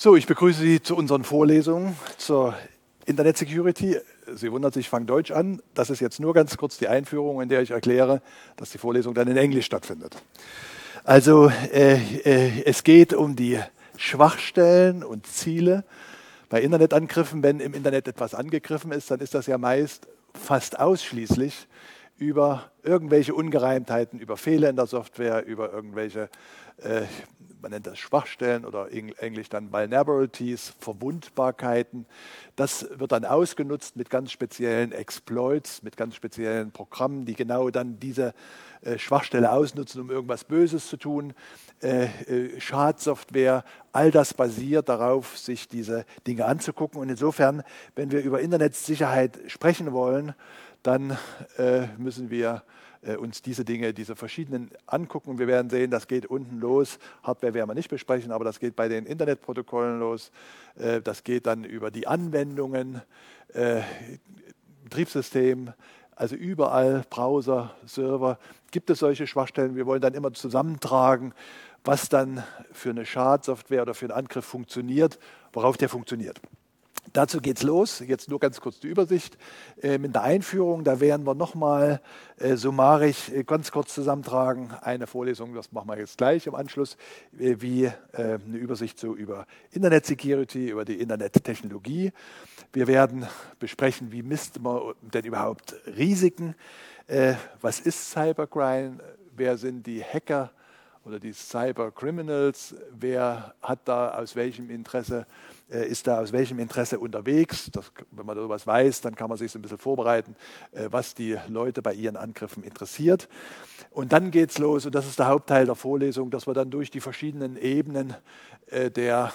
So, ich begrüße Sie zu unseren Vorlesungen zur Internet Security. Sie wundert sich, ich fange Deutsch an. Das ist jetzt nur ganz kurz die Einführung, in der ich erkläre, dass die Vorlesung dann in Englisch stattfindet. Also äh, äh, es geht um die Schwachstellen und Ziele bei Internetangriffen. Wenn im Internet etwas angegriffen ist, dann ist das ja meist fast ausschließlich über irgendwelche Ungereimtheiten, über Fehler in der Software, über irgendwelche äh, man nennt das Schwachstellen oder englisch dann Vulnerabilities, Verwundbarkeiten. Das wird dann ausgenutzt mit ganz speziellen Exploits, mit ganz speziellen Programmen, die genau dann diese äh, Schwachstelle ausnutzen, um irgendwas Böses zu tun. Äh, äh, Schadsoftware, all das basiert darauf, sich diese Dinge anzugucken. Und insofern, wenn wir über Internetsicherheit sprechen wollen, dann müssen wir äh, uns diese Dinge, diese verschiedenen angucken. Wir werden sehen, das geht unten los. Hardware werden wir nicht besprechen, aber das geht bei den Internetprotokollen los. Äh, das geht dann über die Anwendungen, äh, Betriebssystem, also überall Browser, Server gibt es solche Schwachstellen. Wir wollen dann immer zusammentragen, was dann für eine Schadsoftware oder für einen Angriff funktioniert, worauf der funktioniert. Dazu geht's los. Jetzt nur ganz kurz die Übersicht. Ähm, in der Einführung, da werden wir nochmal äh, summarisch äh, ganz kurz zusammentragen. Eine Vorlesung, das machen wir jetzt gleich im Anschluss, äh, wie äh, eine Übersicht so über Internet Security, über die Internettechnologie. Wir werden besprechen, wie misst man denn überhaupt Risiken? Äh, was ist Cybercrime? Wer sind die Hacker oder die Cybercriminals? Wer hat da aus welchem Interesse äh, ist da aus welchem Interesse unterwegs. Das, wenn man darüber weiß, dann kann man sich so ein bisschen vorbereiten, äh, was die Leute bei ihren Angriffen interessiert. Und dann geht es los, und das ist der Hauptteil der Vorlesung, dass wir dann durch die verschiedenen Ebenen äh, der,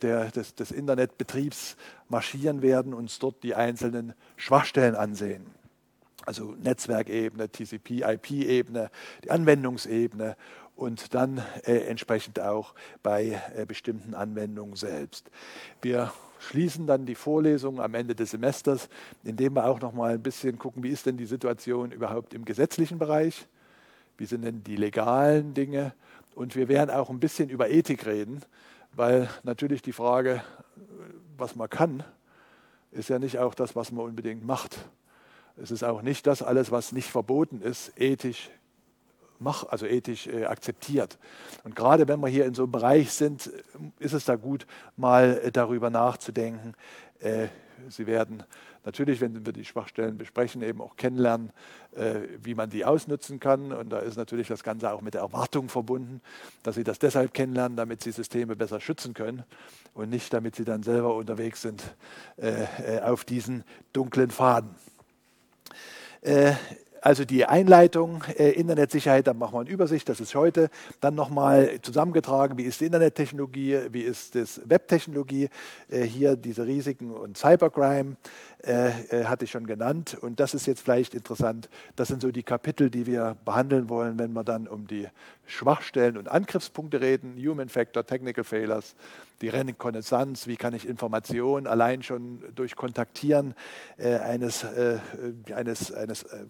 der, des, des Internetbetriebs marschieren werden, und uns dort die einzelnen Schwachstellen ansehen also Netzwerkebene, TCP, IP-Ebene, die Anwendungsebene und dann äh, entsprechend auch bei äh, bestimmten Anwendungen selbst. Wir schließen dann die Vorlesung am Ende des Semesters, indem wir auch noch mal ein bisschen gucken, wie ist denn die Situation überhaupt im gesetzlichen Bereich? Wie sind denn die legalen Dinge? Und wir werden auch ein bisschen über Ethik reden, weil natürlich die Frage, was man kann, ist ja nicht auch das, was man unbedingt macht. Es ist auch nicht das alles, was nicht verboten ist, ethisch mach, also ethisch äh, akzeptiert. Und gerade wenn wir hier in so einem Bereich sind, ist es da gut, mal äh, darüber nachzudenken. Äh, Sie werden natürlich, wenn wir die Schwachstellen besprechen, eben auch kennenlernen, äh, wie man die ausnutzen kann. Und da ist natürlich das Ganze auch mit der Erwartung verbunden, dass Sie das deshalb kennenlernen, damit Sie Systeme besser schützen können und nicht, damit Sie dann selber unterwegs sind äh, äh, auf diesen dunklen Faden. Also die Einleitung, äh, Internetsicherheit, da machen wir eine Übersicht, das ist heute. Dann nochmal zusammengetragen, wie ist die Internettechnologie, wie ist das Webtechnologie, äh, hier diese Risiken und Cybercrime äh, äh, hatte ich schon genannt. Und das ist jetzt vielleicht interessant, das sind so die Kapitel, die wir behandeln wollen, wenn wir dann um die Schwachstellen und Angriffspunkte reden, Human Factor, Technical Failures, die Rekonnaissance, wie kann ich Informationen allein schon durch Kontaktieren äh, eines, äh, eines, eines äh,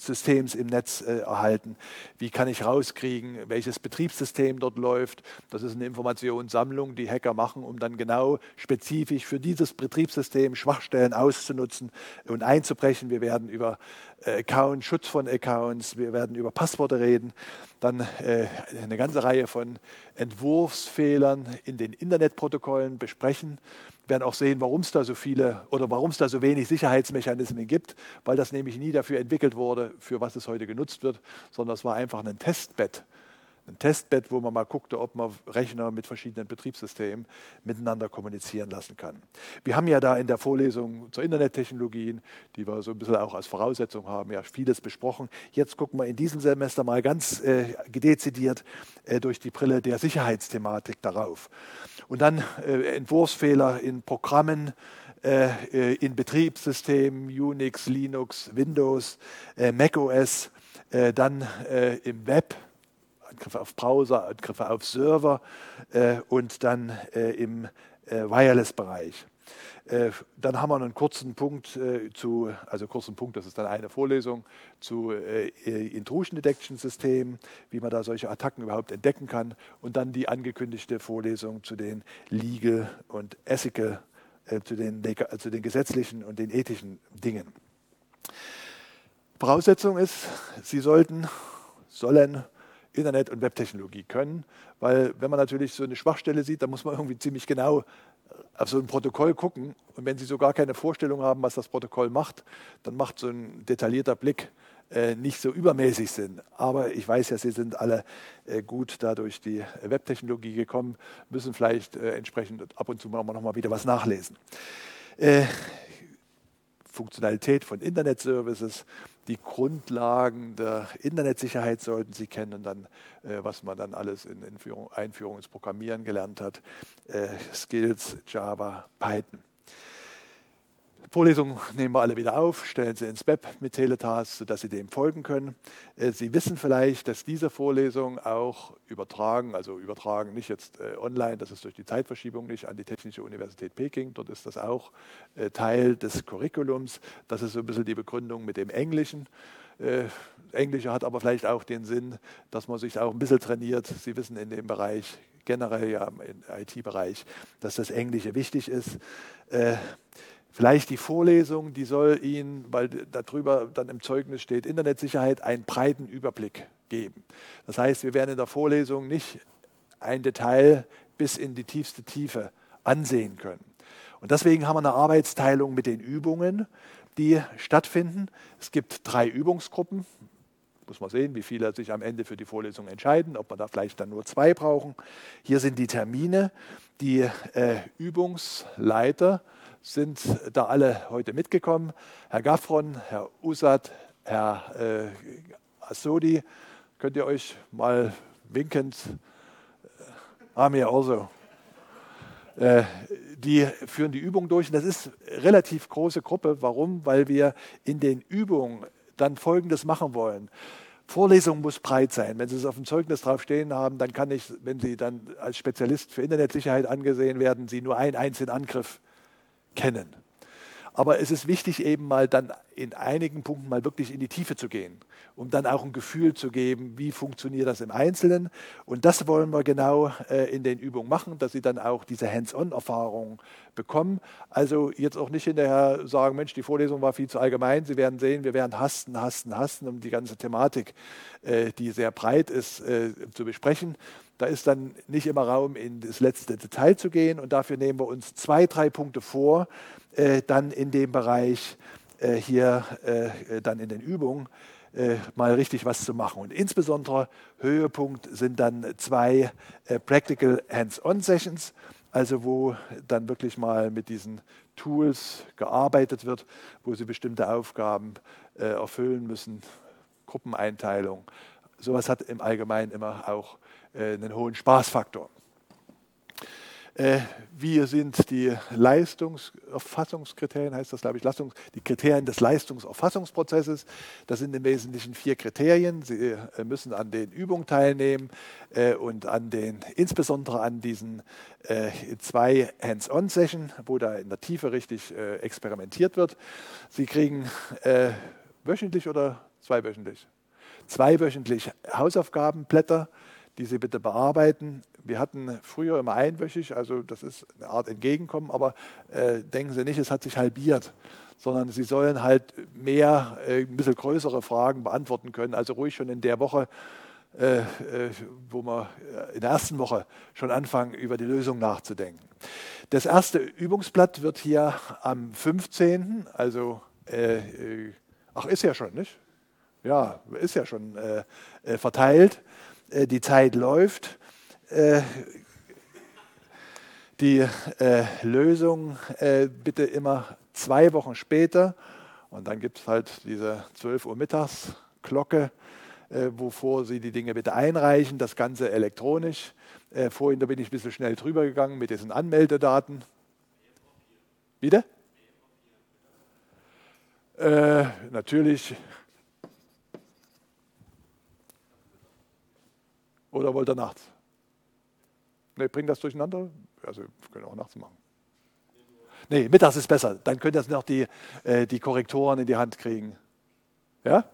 Systems im Netz äh, erhalten. Wie kann ich rauskriegen, welches Betriebssystem dort läuft? Das ist eine Informationssammlung, die Hacker machen, um dann genau spezifisch für dieses Betriebssystem Schwachstellen auszunutzen und einzubrechen. Wir werden über äh, Schutz von Accounts, wir werden über Passworte reden, dann äh, eine ganze Reihe von Entwurfsfehlern in den Internetprotokollen besprechen werden auch sehen, warum es da so viele oder warum es da so wenig Sicherheitsmechanismen gibt, weil das nämlich nie dafür entwickelt wurde, für was es heute genutzt wird, sondern es war einfach ein Testbett ein Testbett, wo man mal guckte, ob man Rechner mit verschiedenen Betriebssystemen miteinander kommunizieren lassen kann. Wir haben ja da in der Vorlesung zur Internettechnologien, die wir so ein bisschen auch als Voraussetzung haben, ja vieles besprochen. Jetzt gucken wir in diesem Semester mal ganz äh, dezidiert äh, durch die Brille der Sicherheitsthematik darauf. Und dann äh, Entwurfsfehler in Programmen, äh, äh, in Betriebssystemen, Unix, Linux, Windows, äh, macOS, dann im Web, Angriffe auf Browser, Angriffe auf Server äh, und dann äh, im äh, Wireless-Bereich. Äh, dann haben wir einen kurzen Punkt äh, zu, also kurzen Punkt, das ist dann eine Vorlesung zu Intrusion Detection System, wie man da solche Attacken überhaupt entdecken kann und dann die angekündigte Vorlesung zu den Legal und Ethical, zu den, zu den gesetzlichen und den ethischen Dingen. Voraussetzung ist, Sie sollten, sollen Internet- und Webtechnologie können, weil wenn man natürlich so eine Schwachstelle sieht, dann muss man irgendwie ziemlich genau auf so ein Protokoll gucken. Und wenn Sie so gar keine Vorstellung haben, was das Protokoll macht, dann macht so ein detaillierter Blick äh, nicht so übermäßig Sinn. Aber ich weiß ja, Sie sind alle äh, gut da durch die Webtechnologie gekommen, müssen vielleicht äh, entsprechend ab und zu mal noch mal wieder was nachlesen. Funktionalität von Internet-Services, die Grundlagen der Internetsicherheit sollten Sie kennen, dann, äh, was man dann alles in Einführung, Einführung ins Programmieren gelernt hat, äh, Skills, Java, Python. Vorlesungen nehmen wir alle wieder auf, stellen sie ins Web mit Teletask, sodass Sie dem folgen können. Äh, sie wissen vielleicht, dass diese Vorlesung auch übertragen, also übertragen nicht jetzt äh, online, das ist durch die Zeitverschiebung nicht, an die Technische Universität Peking. Dort ist das auch äh, Teil des Curriculums. Das ist so ein bisschen die Begründung mit dem Englischen. Englische hat aber vielleicht auch den Sinn, dass man sich auch ein bisschen trainiert. Sie wissen in dem Bereich, generell ja im IT-Bereich, dass das Englische wichtig ist. Vielleicht die Vorlesung, die soll Ihnen, weil darüber dann im Zeugnis steht, Internetsicherheit, einen breiten Überblick geben. Das heißt, wir werden in der Vorlesung nicht ein Detail bis in die tiefste Tiefe ansehen können. Und deswegen haben wir eine Arbeitsteilung mit den Übungen, die stattfinden. Es gibt drei Übungsgruppen. Muss man sehen, wie viele sich am Ende für die Vorlesung entscheiden, ob wir da vielleicht dann nur zwei brauchen. Hier sind die Termine. Die äh, Übungsleiter sind da alle heute mitgekommen. Herr Gaffron, Herr Usat, Herr äh, Assodi, könnt ihr euch mal winkend, äh, Amir also, äh, die führen die Übung durch. Und das ist eine relativ große Gruppe. Warum? Weil wir in den Übungen dann Folgendes machen wollen. Vorlesung muss breit sein. Wenn Sie es auf dem Zeugnis drauf stehen haben, dann kann ich, wenn Sie dann als Spezialist für Internetsicherheit angesehen werden, Sie nur einen einzelnen Angriff kennen. Aber es ist wichtig, eben mal dann in einigen Punkten mal wirklich in die Tiefe zu gehen, um dann auch ein Gefühl zu geben, wie funktioniert das im Einzelnen. Und das wollen wir genau äh, in den Übungen machen, dass Sie dann auch diese Hands-on-Erfahrung bekommen. Also jetzt auch nicht hinterher sagen, Mensch, die Vorlesung war viel zu allgemein. Sie werden sehen, wir werden hasten, hasten, hasten, um die ganze Thematik, äh, die sehr breit ist, äh, zu besprechen. Da ist dann nicht immer Raum, in das letzte Detail zu gehen. Und dafür nehmen wir uns zwei, drei Punkte vor, äh, dann in dem Bereich äh, hier, äh, dann in den Übungen, äh, mal richtig was zu machen. Und insbesondere Höhepunkt sind dann zwei äh, Practical Hands-on Sessions, also wo dann wirklich mal mit diesen Tools gearbeitet wird, wo sie bestimmte Aufgaben äh, erfüllen müssen, Gruppeneinteilung. Sowas hat im Allgemeinen immer auch äh, einen hohen Spaßfaktor. Äh, wie sind die Leistungserfassungskriterien, heißt das, glaube ich, Leistungs die Kriterien des Leistungserfassungsprozesses. Das sind im Wesentlichen vier Kriterien. Sie äh, müssen an den Übungen teilnehmen und an den, insbesondere an diesen zwei Hands-on-Sessions, wo da in der Tiefe richtig experimentiert wird. Sie kriegen wöchentlich oder zweiwöchentlich? Zweiwöchentlich Hausaufgabenblätter die Sie bitte bearbeiten. Wir hatten früher immer einwöchig, also das ist eine Art Entgegenkommen, aber äh, denken Sie nicht, es hat sich halbiert, sondern Sie sollen halt mehr, äh, ein bisschen größere Fragen beantworten können, also ruhig schon in der Woche, äh, äh wo wir äh, in der ersten Woche schon anfangen, über die Lösung nachzudenken. Das erste Übungsblatt wird hier am 15., also, äh, ach, ist ja schon, nicht? Ja, ist ja schon verteilt. Äh, die Zeit läuft. Äh, die äh, Lösung bitte immer zwei Wochen später. Und dann gibt es halt diese 12 Uhr Mittagsglocke, wovor Sie die Dinge bitte einreichen. Das Ganze elektronisch. vorhin, da bin ich ein bisschen schnell drüber gegangen mit diesen Anmeldedaten. Wieder? Äh, natürlich Oder wollt ihr nachts? Ne, bringt das durcheinander? Also, wir können auch nachts machen. Nee, mittags ist besser. Dann könnt ihr noch die, äh, die Korrektoren in die Hand kriegen. Ja?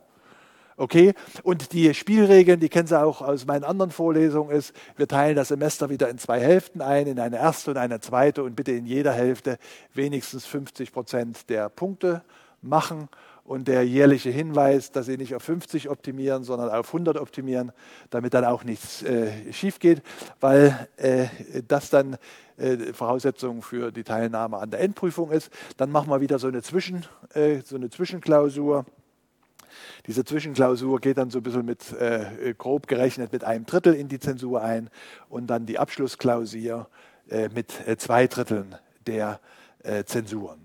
Okay, und die Spielregeln, die kennen Sie auch aus meinen anderen Vorlesungen, ist, wir teilen das Semester wieder in zwei Hälften ein, in eine erste und eine zweite und bitte in jeder Hälfte wenigstens 50 Prozent der Punkte machen und der jährliche Hinweis, dass Sie nicht auf 50 optimieren, sondern auf 100 optimieren, damit dann auch nichts äh, schief geht, weil äh, das dann äh, Voraussetzung für die Teilnahme an der Endprüfung ist. Dann machen wir wieder so eine, Zwischen, äh, so eine Zwischenklausur. Diese Zwischenklausur geht dann so ein bisschen mit, äh, grob gerechnet, mit einem Drittel in die Zensur ein und dann die Abschlussklausur äh, mit äh, zwei Dritteln der äh, Zensuren.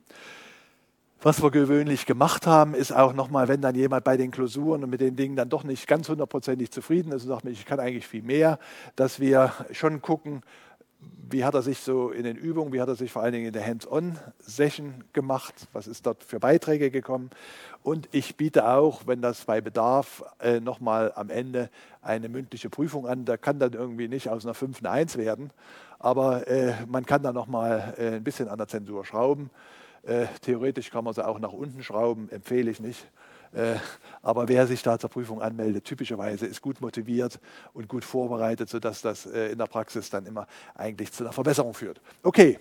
Was wir gewöhnlich gemacht haben, ist auch nochmal, wenn dann jemand bei den Klausuren und mit den Dingen dann doch nicht ganz hundertprozentig zufrieden ist und sagt, ich kann eigentlich viel mehr, dass wir schon gucken, wie hat er sich so in den Übungen, wie hat er sich vor allen Dingen in der Hands-on-Session gemacht, was ist dort für Beiträge gekommen. Und ich biete auch, wenn das bei Bedarf, äh, nochmal am Ende eine mündliche Prüfung an. Da kann dann irgendwie nicht aus einer 5 eine 1 werden, aber äh, man kann da nochmal äh, ein bisschen an der Zensur schrauben. Äh, theoretisch kann man sie auch nach unten schrauben, empfehle ich nicht. Äh, aber wer sich da zur Prüfung anmeldet, typischerweise ist gut motiviert und gut vorbereitet, sodass das äh, in der Praxis dann immer eigentlich zu einer Verbesserung führt. Okay,